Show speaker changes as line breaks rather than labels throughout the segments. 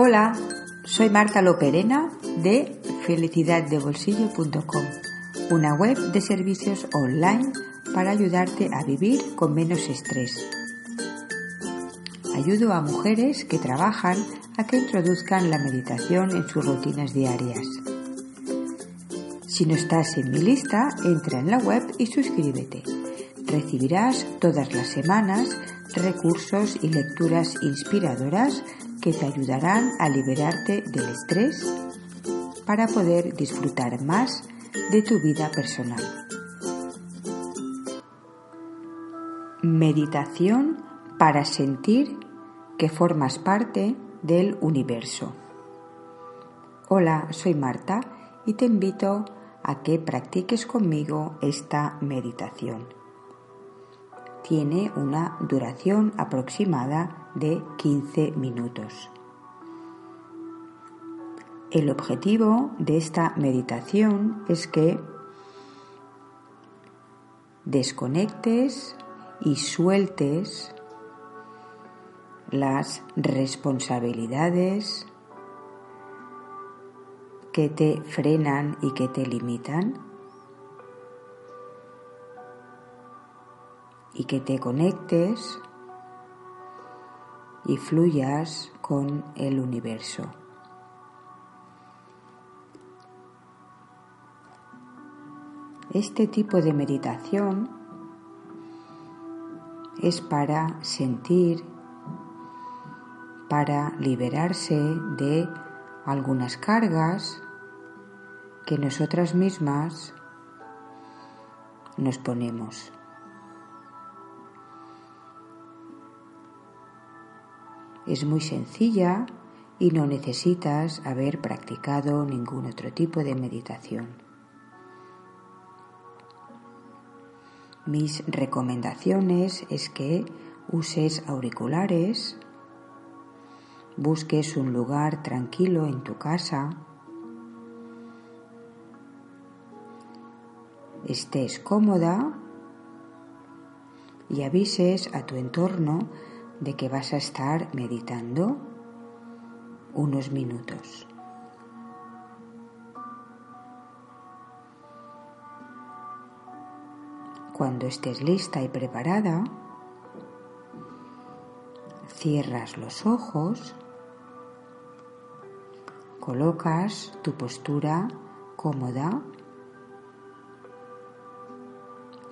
Hola, soy Marta Loperena de felicidaddebolsillo.com, una web de servicios online para ayudarte a vivir con menos estrés. Ayudo a mujeres que trabajan a que introduzcan la meditación en sus rutinas diarias. Si no estás en mi lista, entra en la web y suscríbete. Recibirás todas las semanas recursos y lecturas inspiradoras que te ayudarán a liberarte del estrés para poder disfrutar más de tu vida personal. Meditación para sentir que formas parte del universo. Hola, soy Marta y te invito a que practiques conmigo esta meditación tiene una duración aproximada de 15 minutos. El objetivo de esta meditación es que desconectes y sueltes las responsabilidades que te frenan y que te limitan y que te conectes y fluyas con el universo. Este tipo de meditación es para sentir, para liberarse de algunas cargas que nosotras mismas nos ponemos. Es muy sencilla y no necesitas haber practicado ningún otro tipo de meditación. Mis recomendaciones es que uses auriculares, busques un lugar tranquilo en tu casa, estés cómoda y avises a tu entorno de que vas a estar meditando unos minutos. Cuando estés lista y preparada, cierras los ojos, colocas tu postura cómoda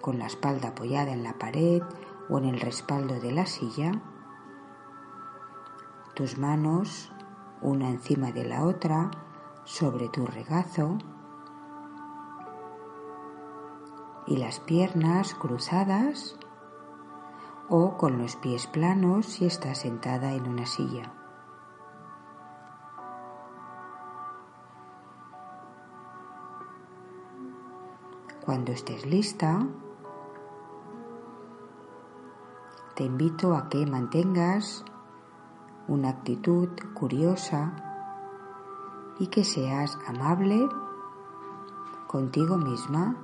con la espalda apoyada en la pared o en el respaldo de la silla tus manos una encima de la otra sobre tu regazo y las piernas cruzadas o con los pies planos si estás sentada en una silla. Cuando estés lista, te invito a que mantengas una actitud curiosa y que seas amable contigo misma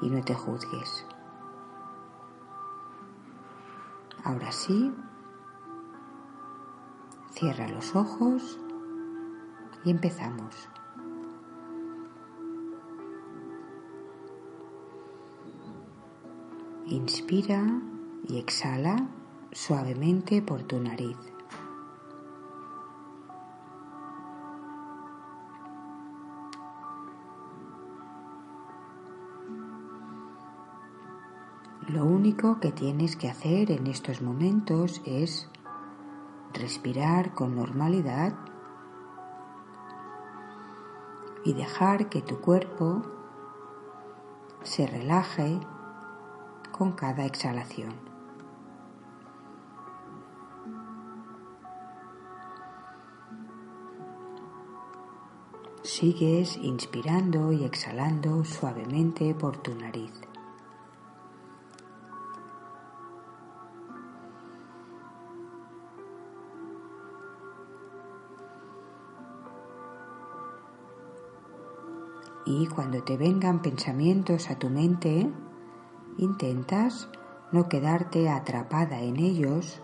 y no te juzgues. Ahora sí, cierra los ojos y empezamos. Inspira y exhala suavemente por tu nariz. Lo único que tienes que hacer en estos momentos es respirar con normalidad y dejar que tu cuerpo se relaje con cada exhalación. Sigues inspirando y exhalando suavemente por tu nariz. Y cuando te vengan pensamientos a tu mente, intentas no quedarte atrapada en ellos.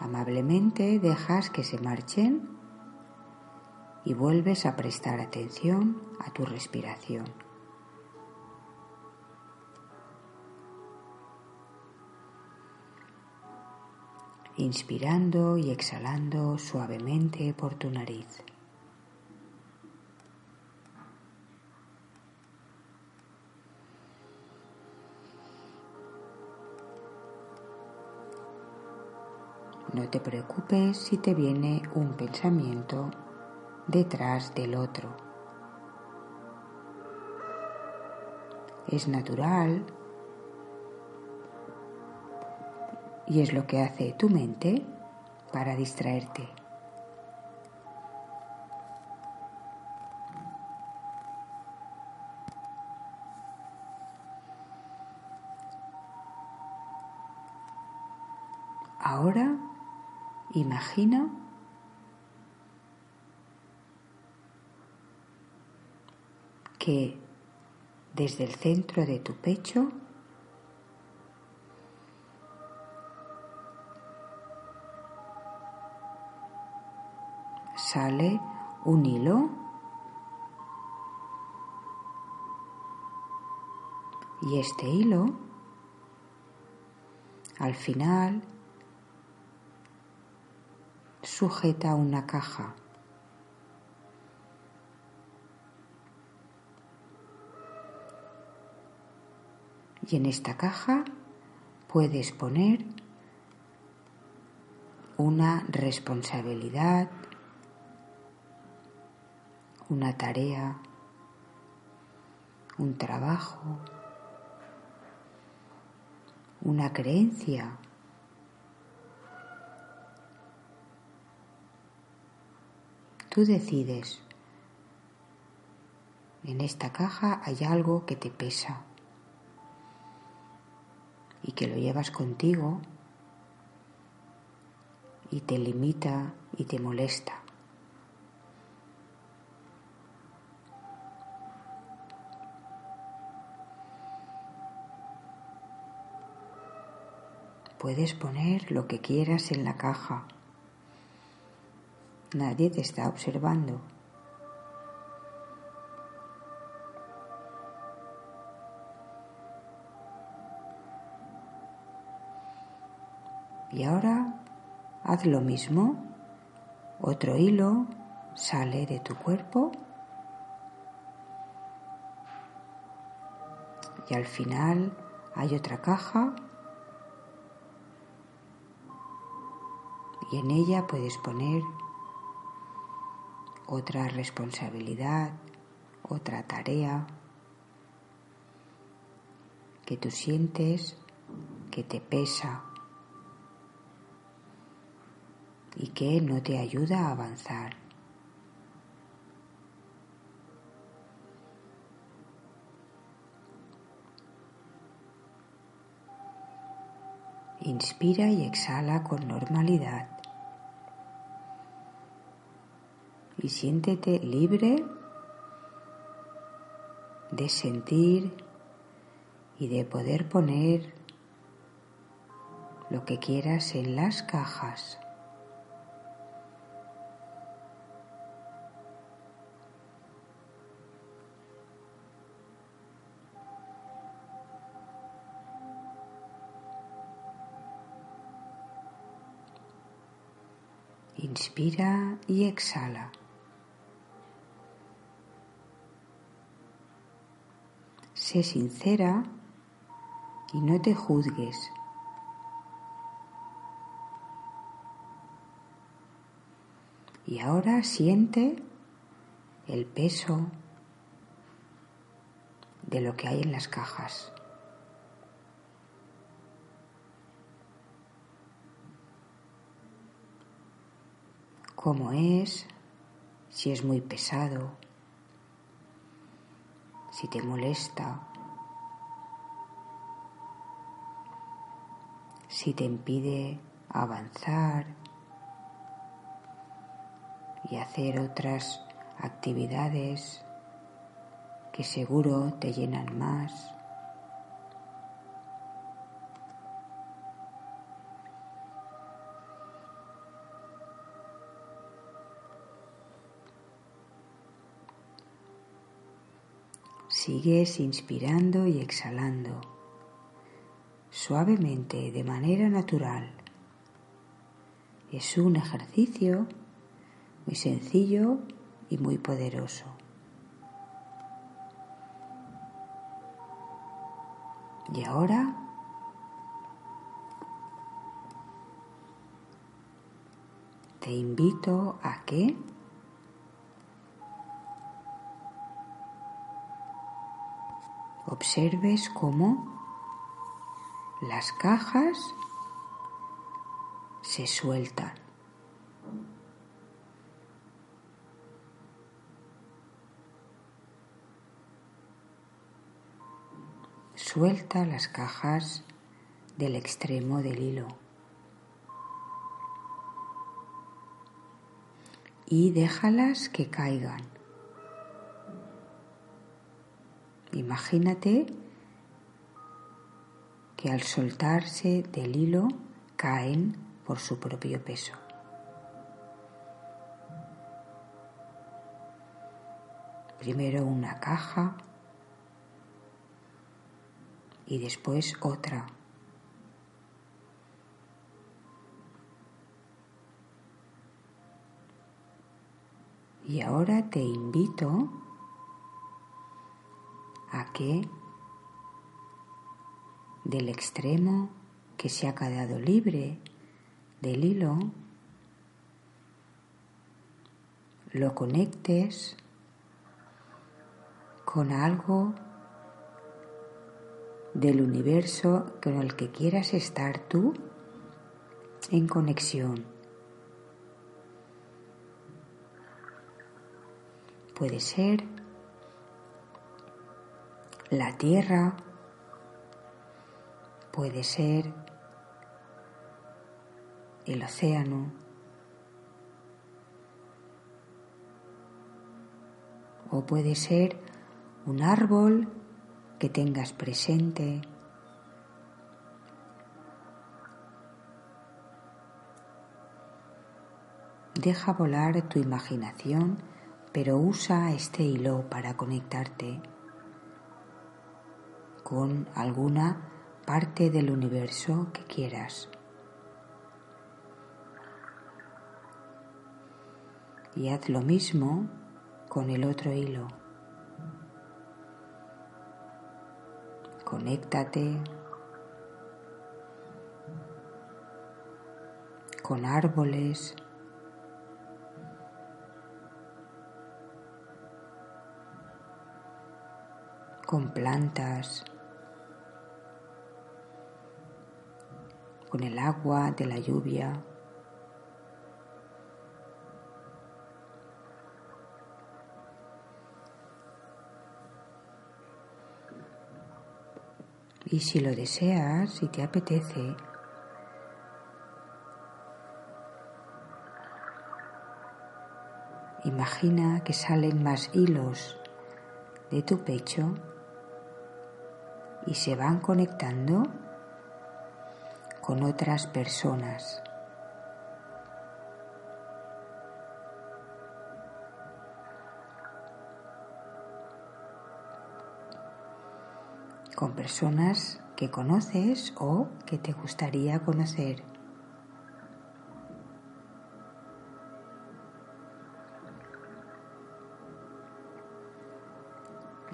Amablemente dejas que se marchen y vuelves a prestar atención a tu respiración. Inspirando y exhalando suavemente por tu nariz. No te preocupes si te viene un pensamiento detrás del otro. Es natural y es lo que hace tu mente para distraerte. Ahora Imagina que desde el centro de tu pecho sale un hilo y este hilo al final sujeta una caja. Y en esta caja puedes poner una responsabilidad, una tarea, un trabajo, una creencia Tú decides. En esta caja hay algo que te pesa y que lo llevas contigo y te limita y te molesta. Puedes poner lo que quieras en la caja Nadie te está observando. Y ahora haz lo mismo. Otro hilo sale de tu cuerpo y al final hay otra caja y en ella puedes poner otra responsabilidad, otra tarea que tú sientes que te pesa y que no te ayuda a avanzar. Inspira y exhala con normalidad. Y siéntete libre de sentir y de poder poner lo que quieras en las cajas. Inspira y exhala. Sé sincera y no te juzgues. Y ahora siente el peso de lo que hay en las cajas. Cómo es, si es muy pesado, si te molesta, si te impide avanzar y hacer otras actividades que seguro te llenan más. Sigues inspirando y exhalando suavemente de manera natural. Es un ejercicio muy sencillo y muy poderoso. Y ahora te invito a que observes cómo las cajas se sueltan. Suelta las cajas del extremo del hilo y déjalas que caigan. Imagínate que al soltarse del hilo caen por su propio peso. Primero una caja y después otra. Y ahora te invito a que del extremo que se ha quedado libre del hilo lo conectes con algo del universo con el que quieras estar tú en conexión. Puede ser la tierra, puede ser el océano, o puede ser un árbol que tengas presente. Deja volar tu imaginación, pero usa este hilo para conectarte con alguna parte del universo que quieras. Y haz lo mismo con el otro hilo. Conéctate con árboles, con plantas, con el agua de la lluvia. Y si lo deseas, si te apetece, imagina que salen más hilos de tu pecho y se van conectando con otras personas. con personas que conoces o que te gustaría conocer.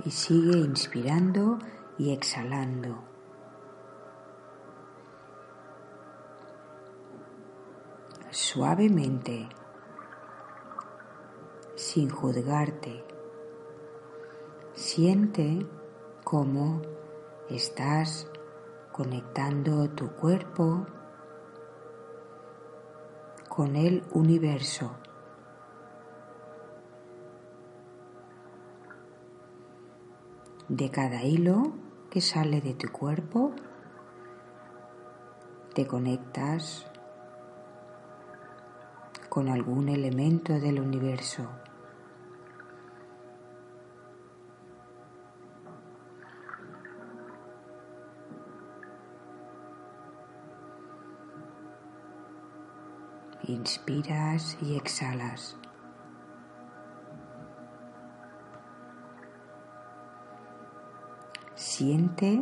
Y sigue inspirando y exhalando. suavemente, sin juzgarte. Siente cómo estás conectando tu cuerpo con el universo. De cada hilo que sale de tu cuerpo, te conectas con algún elemento del universo. Inspiras y exhalas. Siente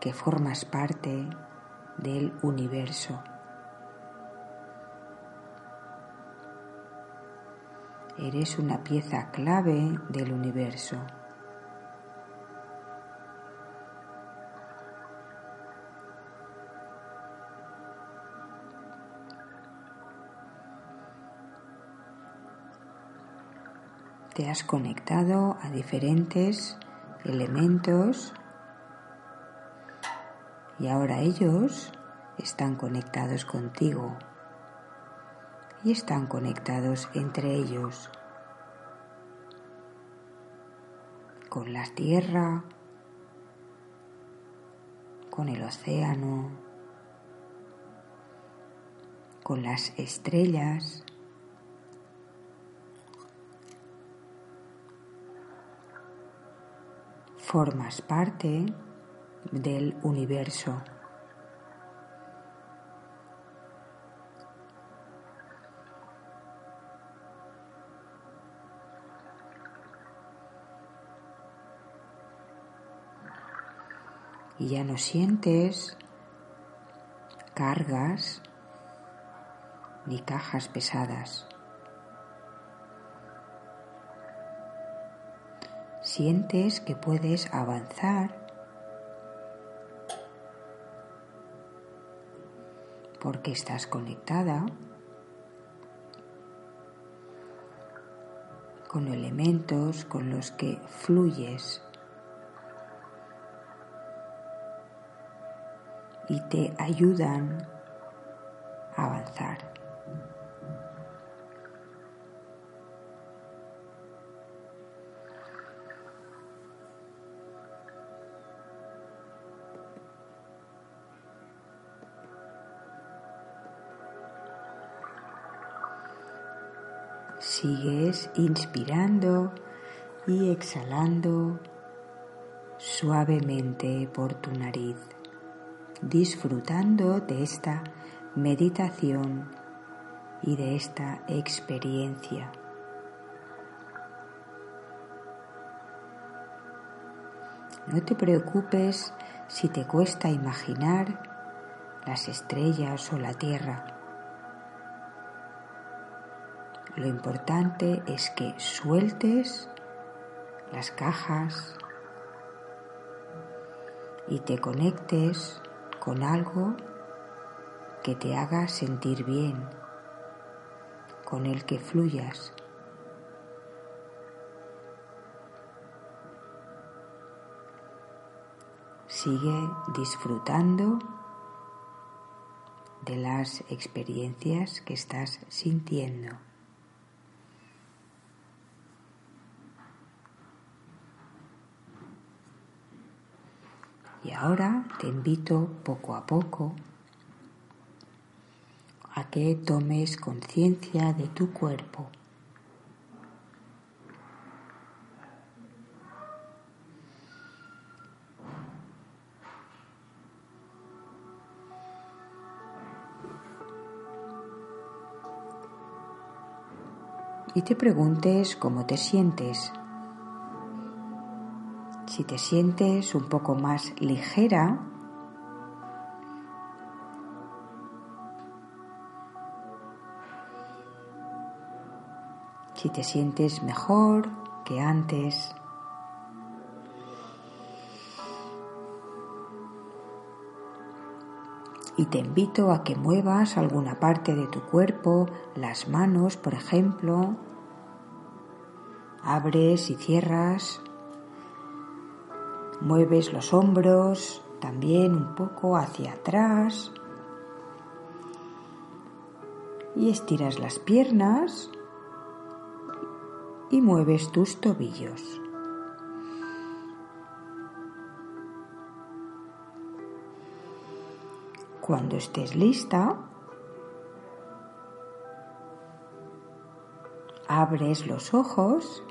que formas parte del universo. Eres una pieza clave del universo. Te has conectado a diferentes elementos y ahora ellos están conectados contigo y están conectados entre ellos con la tierra, con el océano, con las estrellas. Formas parte del universo. Y ya no sientes cargas ni cajas pesadas. Sientes que puedes avanzar porque estás conectada con elementos con los que fluyes y te ayudan a avanzar. Sigues inspirando y exhalando suavemente por tu nariz, disfrutando de esta meditación y de esta experiencia. No te preocupes si te cuesta imaginar las estrellas o la tierra. Lo importante es que sueltes las cajas y te conectes con algo que te haga sentir bien, con el que fluyas. Sigue disfrutando de las experiencias que estás sintiendo. Y ahora te invito poco a poco a que tomes conciencia de tu cuerpo. Y te preguntes cómo te sientes si te sientes un poco más ligera, si te sientes mejor que antes. Y te invito a que muevas alguna parte de tu cuerpo, las manos, por ejemplo. Abres y cierras Mueves los hombros también un poco hacia atrás. Y estiras las piernas y mueves tus tobillos. Cuando estés lista, abres los ojos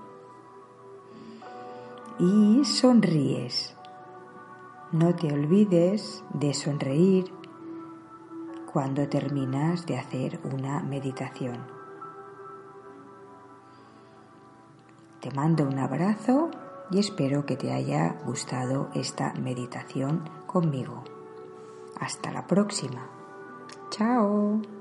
y sonríes. No te olvides de sonreír cuando terminas de hacer una meditación. Te mando un abrazo y espero que te haya gustado esta meditación conmigo. Hasta la próxima. Chao.